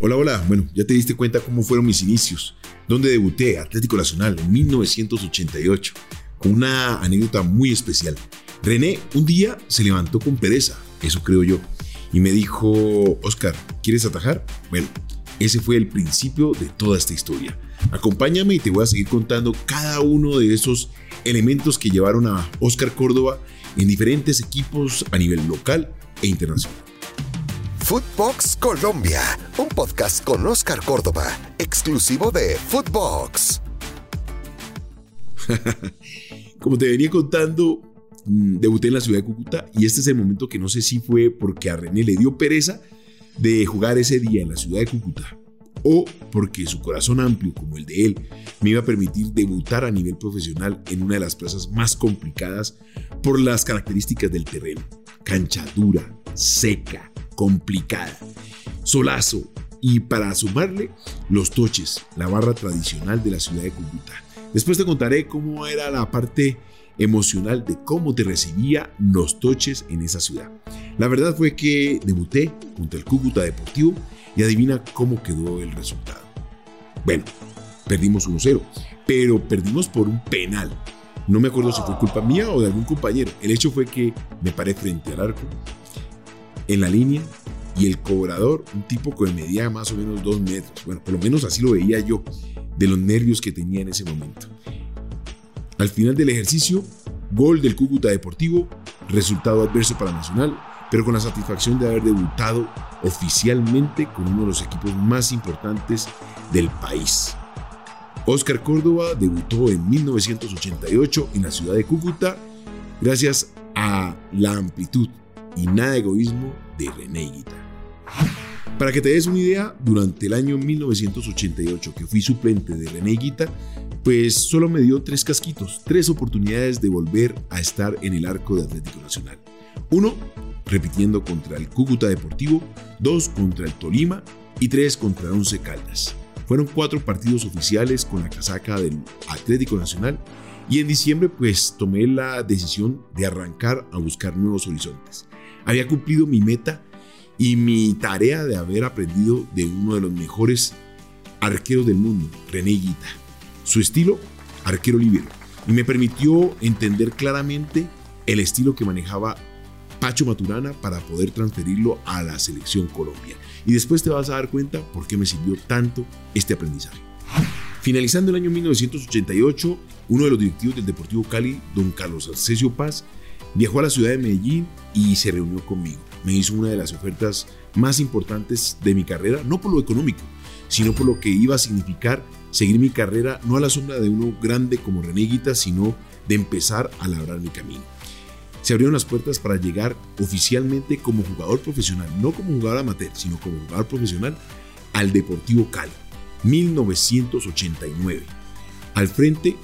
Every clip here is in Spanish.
Hola, hola. Bueno, ya te diste cuenta cómo fueron mis inicios, donde debuté Atlético Nacional en 1988, con una anécdota muy especial. René un día se levantó con pereza, eso creo yo, y me dijo, Oscar, ¿quieres atajar? Bueno, ese fue el principio de toda esta historia. Acompáñame y te voy a seguir contando cada uno de esos elementos que llevaron a Oscar Córdoba en diferentes equipos a nivel local e internacional. Footbox Colombia, un podcast con Oscar Córdoba, exclusivo de Footbox. Como te venía contando, mm, debuté en la ciudad de Cúcuta y este es el momento que no sé si fue porque a René le dio pereza de jugar ese día en la ciudad de Cúcuta o porque su corazón amplio como el de él me iba a permitir debutar a nivel profesional en una de las plazas más complicadas por las características del terreno. Cancha dura, seca, complicada, solazo y para sumarle los toches, la barra tradicional de la ciudad de Cúcuta. Después te contaré cómo era la parte emocional de cómo te recibía los toches en esa ciudad. La verdad fue que debuté contra el Cúcuta Deportivo y adivina cómo quedó el resultado. Bueno, perdimos 1-0, pero perdimos por un penal. No me acuerdo si fue culpa mía o de algún compañero. El hecho fue que me paré frente al arco, en la línea, y el cobrador, un tipo que medía más o menos dos metros. Bueno, por lo menos así lo veía yo, de los nervios que tenía en ese momento. Al final del ejercicio, gol del Cúcuta Deportivo, resultado adverso para Nacional, pero con la satisfacción de haber debutado oficialmente con uno de los equipos más importantes del país. Oscar Córdoba debutó en 1988 en la ciudad de Cúcuta gracias a la amplitud y nada egoísmo de René Guita. Para que te des una idea, durante el año 1988 que fui suplente de René Guita, pues solo me dio tres casquitos, tres oportunidades de volver a estar en el arco de Atlético Nacional. Uno, repitiendo contra el Cúcuta Deportivo, dos contra el Tolima y tres contra Once Caldas. Fueron cuatro partidos oficiales con la casaca del Atlético Nacional y en diciembre pues tomé la decisión de arrancar a buscar nuevos horizontes. Había cumplido mi meta y mi tarea de haber aprendido de uno de los mejores arqueros del mundo, René Guita. Su estilo, arquero libero, y me permitió entender claramente el estilo que manejaba Pacho Maturana para poder transferirlo a la selección Colombia. Y después te vas a dar cuenta por qué me sirvió tanto este aprendizaje. Finalizando el año 1988, uno de los directivos del Deportivo Cali, don Carlos Arcesio Paz, viajó a la ciudad de Medellín y se reunió conmigo. Me hizo una de las ofertas más importantes de mi carrera, no por lo económico, sino por lo que iba a significar seguir mi carrera no a la sombra de uno grande como René sino de empezar a labrar mi camino se abrieron las puertas para llegar oficialmente como jugador profesional, no como jugador amateur, sino como jugador profesional al Deportivo Cali, 1989. Al frente,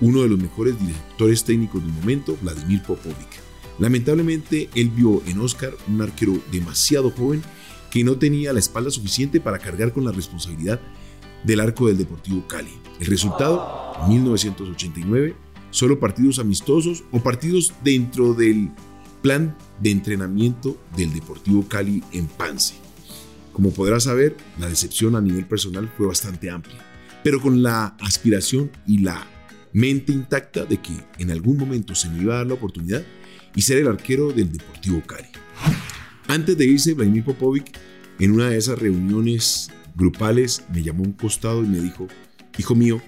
uno de los mejores directores técnicos del momento, Vladimir Popovic. Lamentablemente, él vio en Oscar un arquero demasiado joven que no tenía la espalda suficiente para cargar con la responsabilidad del arco del Deportivo Cali. El resultado, 1989, solo partidos amistosos o partidos dentro del plan de entrenamiento del Deportivo Cali en Pance. Como podrás saber, la decepción a nivel personal fue bastante amplia, pero con la aspiración y la mente intacta de que en algún momento se me iba a dar la oportunidad y ser el arquero del Deportivo Cali. Antes de irse, Vladimir Popovic, en una de esas reuniones grupales, me llamó un costado y me dijo, hijo mío,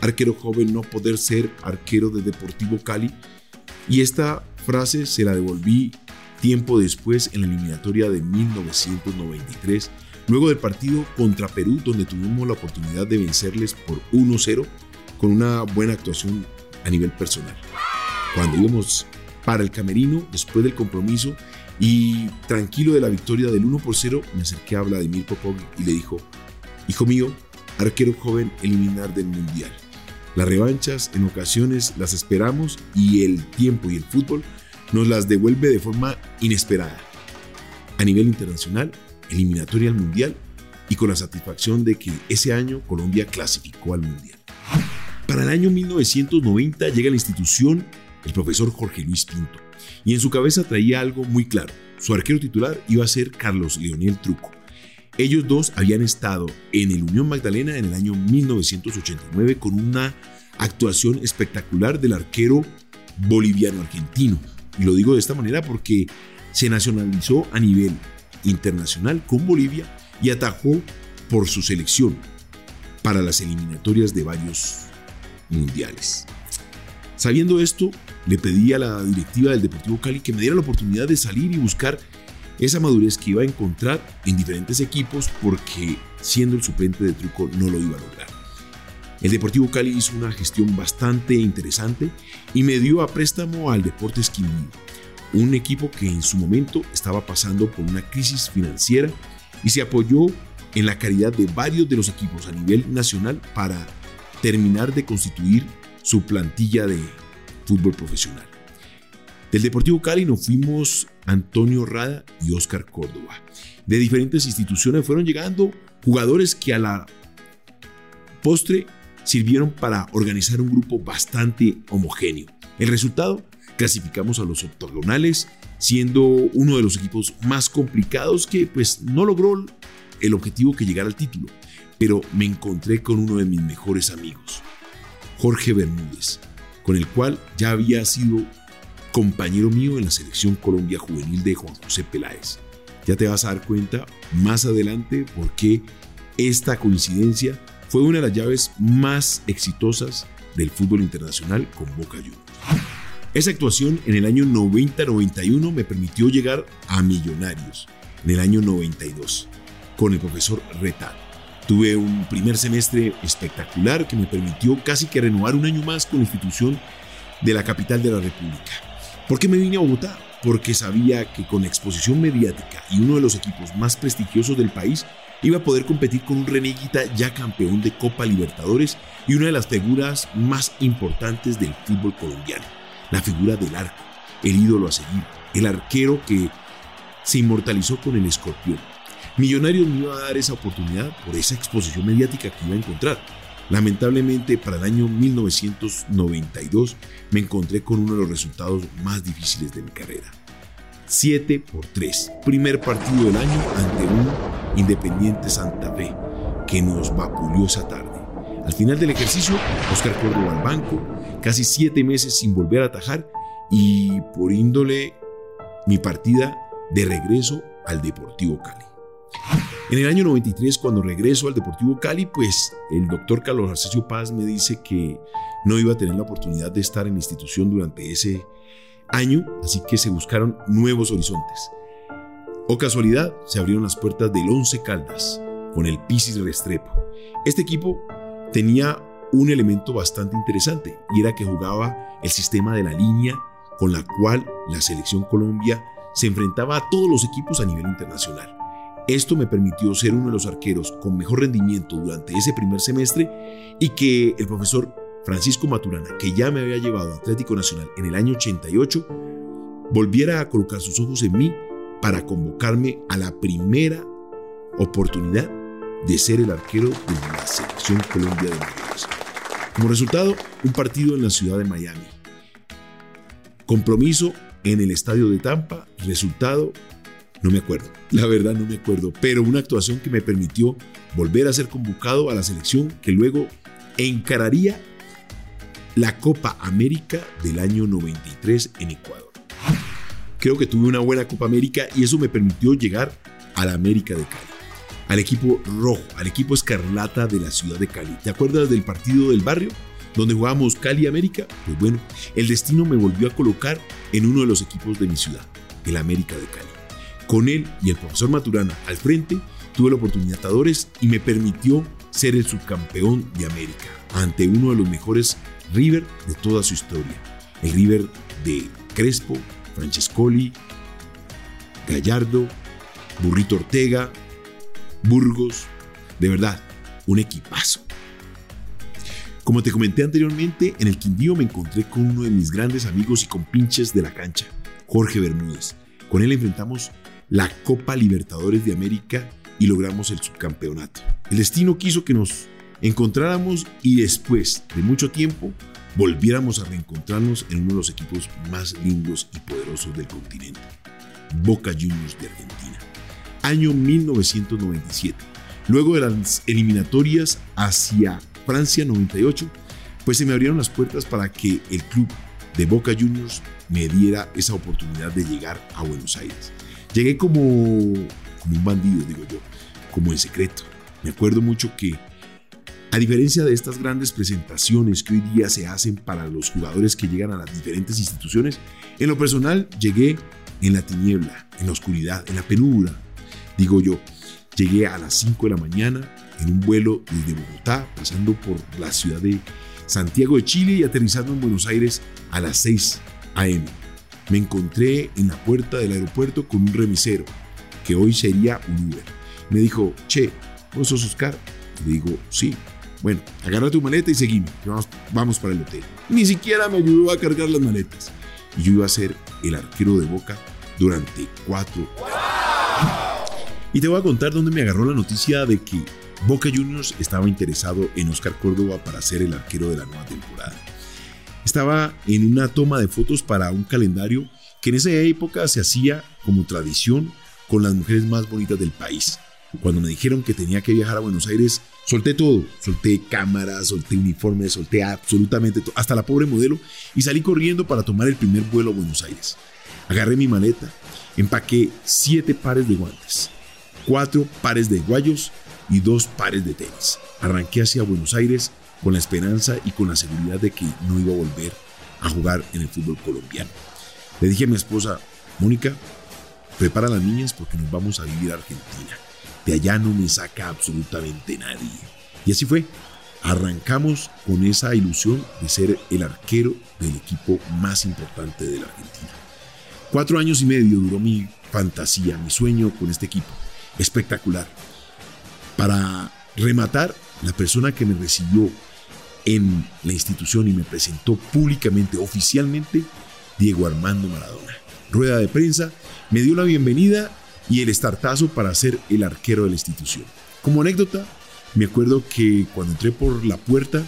arquero joven no poder ser arquero de Deportivo Cali. Y esta frase se la devolví tiempo después en la eliminatoria de 1993, luego del partido contra Perú, donde tuvimos la oportunidad de vencerles por 1-0 con una buena actuación a nivel personal. Cuando íbamos para el camerino, después del compromiso y tranquilo de la victoria del 1 por 0, me acerqué a Vladimir Popov y le dijo, hijo mío, arquero joven eliminar del mundial. Las revanchas en ocasiones las esperamos y el tiempo y el fútbol nos las devuelve de forma inesperada. A nivel internacional, eliminatoria al Mundial y con la satisfacción de que ese año Colombia clasificó al Mundial. Para el año 1990 llega a la institución el profesor Jorge Luis Pinto y en su cabeza traía algo muy claro. Su arquero titular iba a ser Carlos Leonel Truco. Ellos dos habían estado en el Unión Magdalena en el año 1989 con una actuación espectacular del arquero boliviano-argentino. Y lo digo de esta manera porque se nacionalizó a nivel internacional con Bolivia y atajó por su selección para las eliminatorias de varios mundiales. Sabiendo esto, le pedí a la directiva del Deportivo Cali que me diera la oportunidad de salir y buscar esa madurez que iba a encontrar en diferentes equipos porque siendo el suplente de truco no lo iba a lograr. El Deportivo Cali hizo una gestión bastante interesante y me dio a préstamo al Deportes Quindío, un equipo que en su momento estaba pasando por una crisis financiera y se apoyó en la caridad de varios de los equipos a nivel nacional para terminar de constituir su plantilla de fútbol profesional. Del Deportivo Cali nos fuimos Antonio Rada y Oscar Córdoba. De diferentes instituciones fueron llegando jugadores que a la postre sirvieron para organizar un grupo bastante homogéneo. El resultado, clasificamos a los octogonales, siendo uno de los equipos más complicados que pues no logró el objetivo que llegara al título, pero me encontré con uno de mis mejores amigos, Jorge Bermúdez, con el cual ya había sido compañero mío en la selección Colombia Juvenil de Juan José Peláez. Ya te vas a dar cuenta más adelante por qué esta coincidencia fue una de las llaves más exitosas del fútbol internacional con Boca Juniors. Esa actuación en el año 90-91 me permitió llegar a Millonarios en el año 92 con el profesor Retado. Tuve un primer semestre espectacular que me permitió casi que renovar un año más con la institución de la capital de la República. ¿Por qué me vine a Bogotá? Porque sabía que con exposición mediática y uno de los equipos más prestigiosos del país iba a poder competir con un Reneguita ya campeón de Copa Libertadores y una de las figuras más importantes del fútbol colombiano, la figura del arco, el ídolo a seguir, el arquero que se inmortalizó con el escorpión, Millonarios me iba a dar esa oportunidad por esa exposición mediática que iba a encontrar. Lamentablemente, para el año 1992 me encontré con uno de los resultados más difíciles de mi carrera. 7 por 3, primer partido del año ante un Independiente Santa Fe, que nos vapuleó esa tarde. Al final del ejercicio, Oscar Córdoba al banco, casi 7 meses sin volver a atajar y por índole mi partida de regreso al Deportivo Cali. En el año 93, cuando regreso al Deportivo Cali, pues el doctor Carlos Arcesio Paz me dice que no iba a tener la oportunidad de estar en la institución durante ese año, así que se buscaron nuevos horizontes. O casualidad, se abrieron las puertas del Once Caldas con el Pisis Restrepo. Este equipo tenía un elemento bastante interesante y era que jugaba el sistema de la línea con la cual la selección Colombia se enfrentaba a todos los equipos a nivel internacional. Esto me permitió ser uno de los arqueros con mejor rendimiento durante ese primer semestre y que el profesor Francisco Maturana, que ya me había llevado a Atlético Nacional en el año 88, volviera a colocar sus ojos en mí para convocarme a la primera oportunidad de ser el arquero de la selección Colombia de Mayores. Como resultado, un partido en la ciudad de Miami. Compromiso en el estadio de Tampa, resultado no me acuerdo, la verdad no me acuerdo, pero una actuación que me permitió volver a ser convocado a la selección que luego encararía la Copa América del año 93 en Ecuador. Creo que tuve una buena Copa América y eso me permitió llegar a la América de Cali, al equipo rojo, al equipo escarlata de la ciudad de Cali. ¿Te acuerdas del partido del barrio? donde jugábamos Cali América, pues bueno, el destino me volvió a colocar en uno de los equipos de mi ciudad, el América de Cali. Con él y el profesor Maturana al frente, tuve la oportunidad de y me permitió ser el subcampeón de América ante uno de los mejores River de toda su historia. El River de Crespo, Francescoli, Gallardo, Burrito Ortega, Burgos. De verdad, un equipazo. Como te comenté anteriormente, en el Quindío me encontré con uno de mis grandes amigos y compinches de la cancha, Jorge Bermúdez. Con él enfrentamos la Copa Libertadores de América y logramos el subcampeonato. El destino quiso que nos encontráramos y después de mucho tiempo volviéramos a reencontrarnos en uno de los equipos más lindos y poderosos del continente, Boca Juniors de Argentina. año 1997. Luego de las eliminatorias hacia Francia 98, pues se me abrieron las puertas para que el club de Boca Juniors me diera esa oportunidad de llegar a Buenos Aires. Llegué como, un bandido, digo yo, como en secreto. Me acuerdo mucho que, a diferencia de estas grandes presentaciones que hoy día se hacen para los jugadores que llegan a las diferentes instituciones, en lo personal llegué en la tiniebla, en la oscuridad, en la penumbra, digo yo. Llegué a las 5 de la mañana en un vuelo desde Bogotá, pasando por la ciudad de Santiago de Chile y aterrizando en Buenos Aires a las 6 a.m. Me encontré en la puerta del aeropuerto con un remisero, que hoy sería un Uber. Me dijo, che, ¿vos sos Oscar? Le digo, sí. Bueno, agarra tu maleta y seguime, vamos, vamos para el hotel. Ni siquiera me ayudó a cargar las maletas. Y yo iba a ser el arquero de Boca durante cuatro y te voy a contar dónde me agarró la noticia de que Boca Juniors estaba interesado en Oscar Córdoba para ser el arquero de la nueva temporada. Estaba en una toma de fotos para un calendario que en esa época se hacía como tradición con las mujeres más bonitas del país. Cuando me dijeron que tenía que viajar a Buenos Aires, solté todo. Solté cámaras, solté uniformes, solté absolutamente todo, hasta la pobre modelo, y salí corriendo para tomar el primer vuelo a Buenos Aires. Agarré mi maleta, empaqué siete pares de guantes, cuatro pares de guayos y dos pares de tenis. Arranqué hacia Buenos Aires con la esperanza y con la seguridad de que no iba a volver a jugar en el fútbol colombiano. Le dije a mi esposa, Mónica, prepara a las niñas porque nos vamos a vivir a Argentina. De allá no me saca absolutamente nadie. Y así fue. Arrancamos con esa ilusión de ser el arquero del equipo más importante de la Argentina. Cuatro años y medio duró mi fantasía, mi sueño con este equipo espectacular. Para rematar, la persona que me recibió en la institución y me presentó públicamente, oficialmente, Diego Armando Maradona. Rueda de prensa, me dio la bienvenida y el estartazo para ser el arquero de la institución. Como anécdota, me acuerdo que cuando entré por la puerta,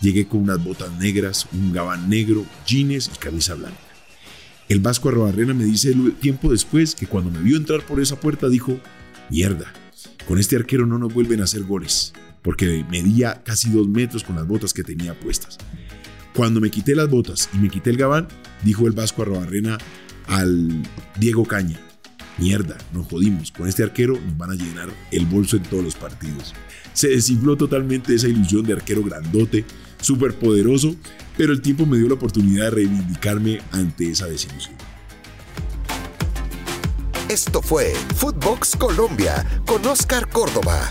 llegué con unas botas negras, un gabán negro, jeans y camisa blanca. El Vasco Arrobarrena me dice tiempo después que cuando me vio entrar por esa puerta dijo, Mierda, con este arquero no nos vuelven a hacer goles, porque medía casi dos metros con las botas que tenía puestas. Cuando me quité las botas y me quité el gabán, dijo el Vasco Arrobarrena al Diego Caña, mierda, nos jodimos, con este arquero nos van a llenar el bolso en todos los partidos. Se desinfló totalmente esa ilusión de arquero grandote, súper poderoso, pero el tiempo me dio la oportunidad de reivindicarme ante esa desilusión. Esto fue Footbox Colombia con Oscar Córdoba,